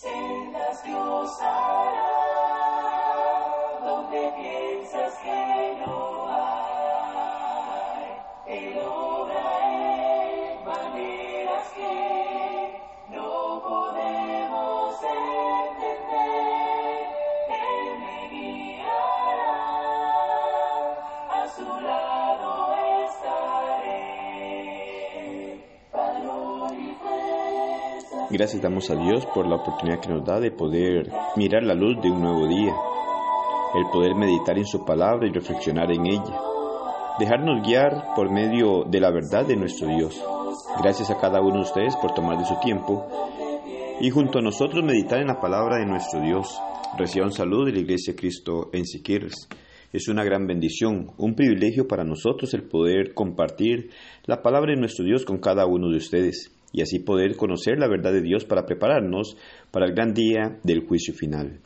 sendas Dios hará, donde piensas Gracias damos a Dios por la oportunidad que nos da de poder mirar la luz de un nuevo día, el poder meditar en su palabra y reflexionar en ella, dejarnos guiar por medio de la verdad de nuestro Dios. Gracias a cada uno de ustedes por tomar de su tiempo y junto a nosotros meditar en la palabra de nuestro Dios. Reciban salud de la Iglesia de Cristo en Siquirres. Es una gran bendición, un privilegio para nosotros el poder compartir la palabra de nuestro Dios con cada uno de ustedes y así poder conocer la verdad de Dios para prepararnos para el gran día del juicio final.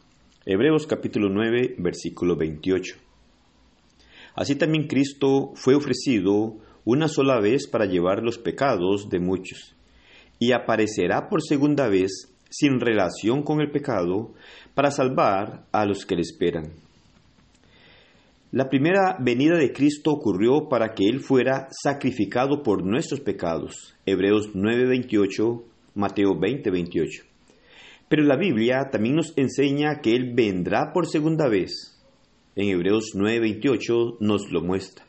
Hebreos capítulo 9, versículo 28. Así también Cristo fue ofrecido una sola vez para llevar los pecados de muchos, y aparecerá por segunda vez sin relación con el pecado para salvar a los que le esperan. La primera venida de Cristo ocurrió para que Él fuera sacrificado por nuestros pecados. Hebreos 9:28, Mateo 20:28. Pero la Biblia también nos enseña que Él vendrá por segunda vez. En Hebreos 9:28 nos lo muestra.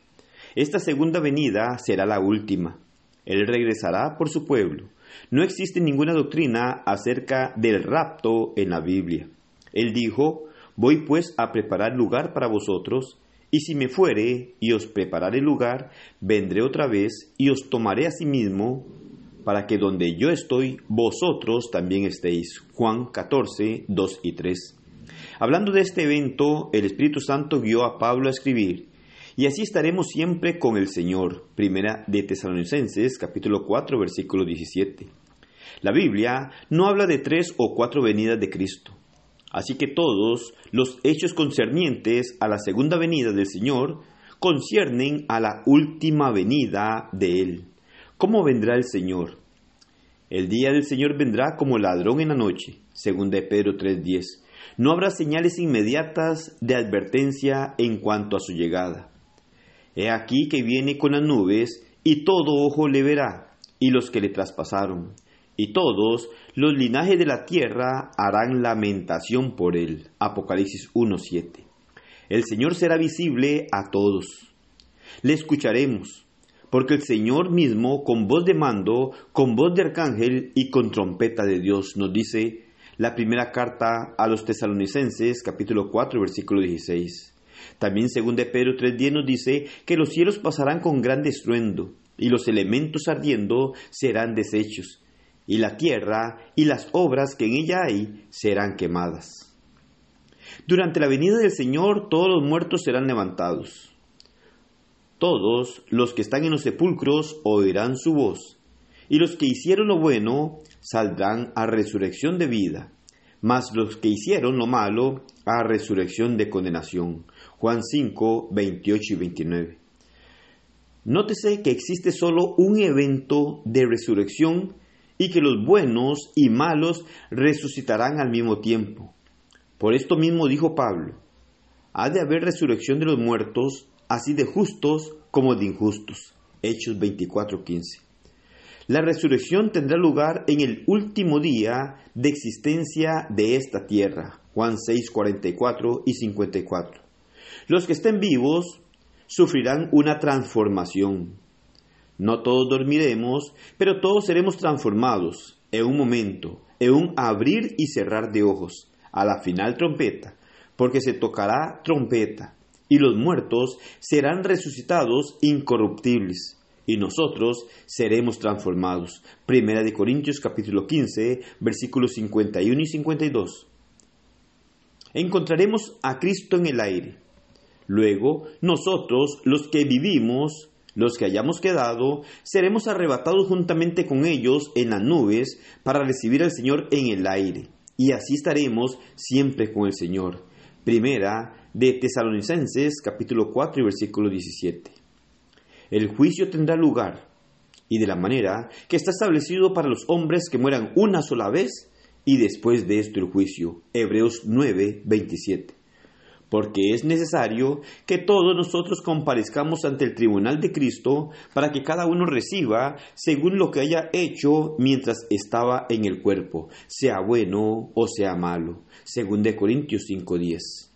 Esta segunda venida será la última. Él regresará por su pueblo. No existe ninguna doctrina acerca del rapto en la Biblia. Él dijo, Voy pues a preparar lugar para vosotros, y si me fuere y os prepararé lugar, vendré otra vez y os tomaré a sí mismo, para que donde yo estoy, vosotros también estéis. Juan 14, 2 y 3. Hablando de este evento, el Espíritu Santo guió a Pablo a escribir, y así estaremos siempre con el Señor. Primera de Tesalonicenses, capítulo 4, versículo 17. La Biblia no habla de tres o cuatro venidas de Cristo. Así que todos los hechos concernientes a la segunda venida del Señor conciernen a la última venida de Él. ¿Cómo vendrá el Señor? El día del Señor vendrá como ladrón en la noche, según de Pedro 3:10. No habrá señales inmediatas de advertencia en cuanto a su llegada. He aquí que viene con las nubes, y todo ojo le verá, y los que le traspasaron, y todos los linajes de la tierra harán lamentación por él. Apocalipsis 1.7. El Señor será visible a todos. Le escucharemos, porque el Señor mismo, con voz de mando, con voz de arcángel y con trompeta de Dios, nos dice la primera carta a los tesalonicenses, capítulo 4, versículo 16. También, según de Pedro 3.10, nos dice que los cielos pasarán con gran estruendo, y los elementos ardiendo serán deshechos, y la tierra y las obras que en ella hay serán quemadas. Durante la venida del Señor todos los muertos serán levantados. Todos los que están en los sepulcros oirán su voz, y los que hicieron lo bueno saldrán a resurrección de vida, mas los que hicieron lo malo a resurrección de condenación. Juan 5, 28 y 29. Nótese que existe solo un evento de resurrección y que los buenos y malos resucitarán al mismo tiempo. Por esto mismo dijo Pablo, ha de haber resurrección de los muertos, así de justos como de injustos. Hechos 24:15. La resurrección tendrá lugar en el último día de existencia de esta tierra. Juan 6, 44 y 54. Los que estén vivos sufrirán una transformación. No todos dormiremos, pero todos seremos transformados en un momento, en un abrir y cerrar de ojos, a la final trompeta, porque se tocará trompeta, y los muertos serán resucitados incorruptibles, y nosotros seremos transformados. Primera de Corintios capítulo 15, versículos 51 y 52. Encontraremos a Cristo en el aire. Luego, nosotros, los que vivimos, los que hayamos quedado, seremos arrebatados juntamente con ellos en las nubes para recibir al Señor en el aire. Y así estaremos siempre con el Señor. Primera de Tesalonicenses capítulo 4 y versículo 17. El juicio tendrá lugar y de la manera que está establecido para los hombres que mueran una sola vez y después de esto el juicio. Hebreos 9, 27 porque es necesario que todos nosotros comparezcamos ante el tribunal de Cristo para que cada uno reciba según lo que haya hecho mientras estaba en el cuerpo, sea bueno o sea malo, según de Corintios 5:10.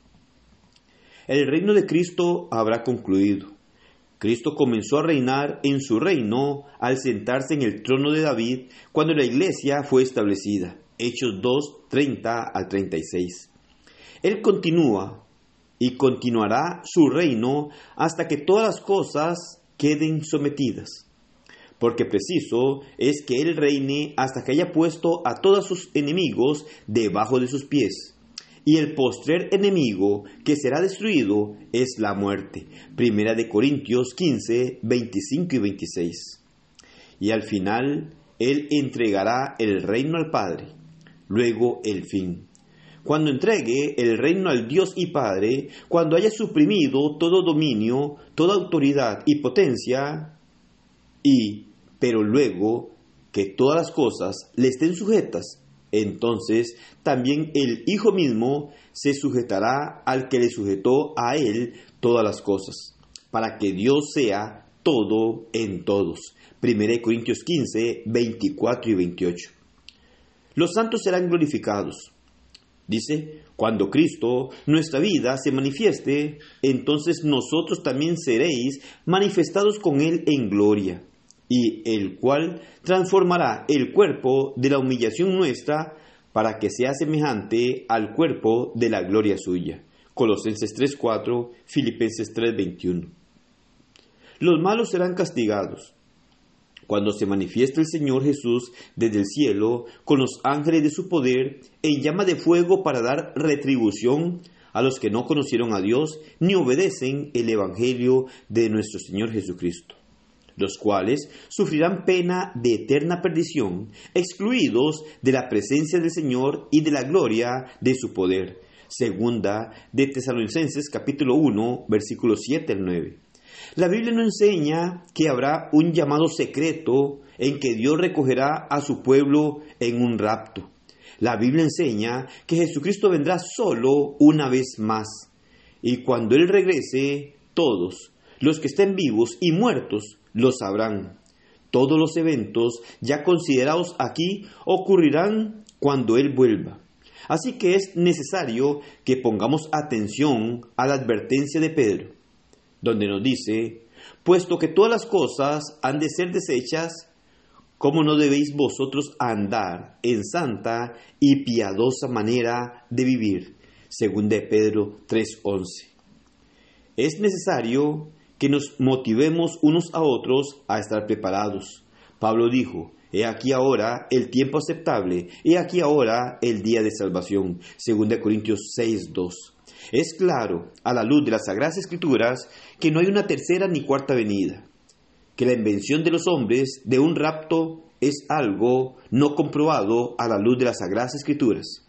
El reino de Cristo habrá concluido. Cristo comenzó a reinar en su reino al sentarse en el trono de David cuando la iglesia fue establecida. Hechos 2, 30 al 36. Él continúa y continuará su reino hasta que todas las cosas queden sometidas. Porque preciso es que Él reine hasta que haya puesto a todos sus enemigos debajo de sus pies. Y el postrer enemigo que será destruido es la muerte. Primera de Corintios 15, 25 y 26. Y al final Él entregará el reino al Padre. Luego el fin cuando entregue el reino al Dios y Padre, cuando haya suprimido todo dominio, toda autoridad y potencia, y, pero luego que todas las cosas le estén sujetas, entonces también el Hijo mismo se sujetará al que le sujetó a él todas las cosas, para que Dios sea todo en todos. 1 Corintios 15, 24 y 28. Los santos serán glorificados Dice, cuando Cristo, nuestra vida, se manifieste, entonces nosotros también seréis manifestados con Él en gloria, y el cual transformará el cuerpo de la humillación nuestra para que sea semejante al cuerpo de la gloria suya. Colosenses 3:4, Filipenses 3:21. Los malos serán castigados, cuando se manifiesta el Señor Jesús desde el cielo con los ángeles de su poder en llama de fuego para dar retribución a los que no conocieron a Dios ni obedecen el Evangelio de nuestro Señor Jesucristo, los cuales sufrirán pena de eterna perdición, excluidos de la presencia del Señor y de la gloria de su poder. Segunda de Tesalonicenses capítulo 1 versículos 7 al 9. La Biblia no enseña que habrá un llamado secreto en que Dios recogerá a su pueblo en un rapto. La Biblia enseña que Jesucristo vendrá solo una vez más. Y cuando Él regrese, todos, los que estén vivos y muertos, lo sabrán. Todos los eventos ya considerados aquí ocurrirán cuando Él vuelva. Así que es necesario que pongamos atención a la advertencia de Pedro donde nos dice, puesto que todas las cosas han de ser desechas, ¿cómo no debéis vosotros andar en santa y piadosa manera de vivir? Según de Pedro 3:11. Es necesario que nos motivemos unos a otros a estar preparados. Pablo dijo, He aquí ahora el tiempo aceptable, he aquí ahora el día de salvación. Según de Corintios 6:2. Es claro, a la luz de las Sagradas Escrituras, que no hay una tercera ni cuarta venida, que la invención de los hombres de un rapto es algo no comprobado a la luz de las Sagradas Escrituras,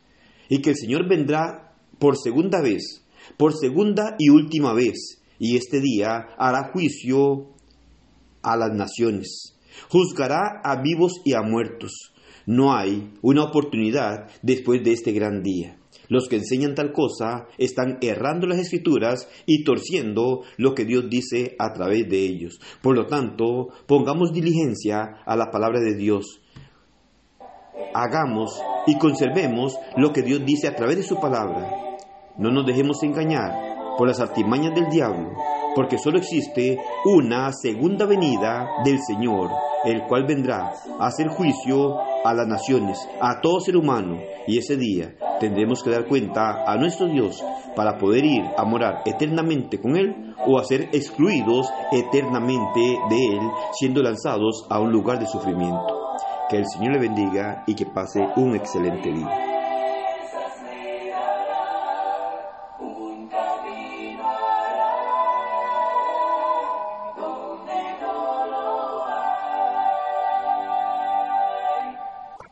y que el Señor vendrá por segunda vez, por segunda y última vez, y este día hará juicio a las naciones, juzgará a vivos y a muertos. No hay una oportunidad después de este gran día. Los que enseñan tal cosa están errando las escrituras y torciendo lo que Dios dice a través de ellos. Por lo tanto, pongamos diligencia a la palabra de Dios. Hagamos y conservemos lo que Dios dice a través de su palabra. No nos dejemos engañar por las artimañas del diablo, porque solo existe una segunda venida del Señor, el cual vendrá a hacer juicio a las naciones, a todo ser humano, y ese día tendremos que dar cuenta a nuestro Dios para poder ir a morar eternamente con Él o a ser excluidos eternamente de Él, siendo lanzados a un lugar de sufrimiento. Que el Señor le bendiga y que pase un excelente día.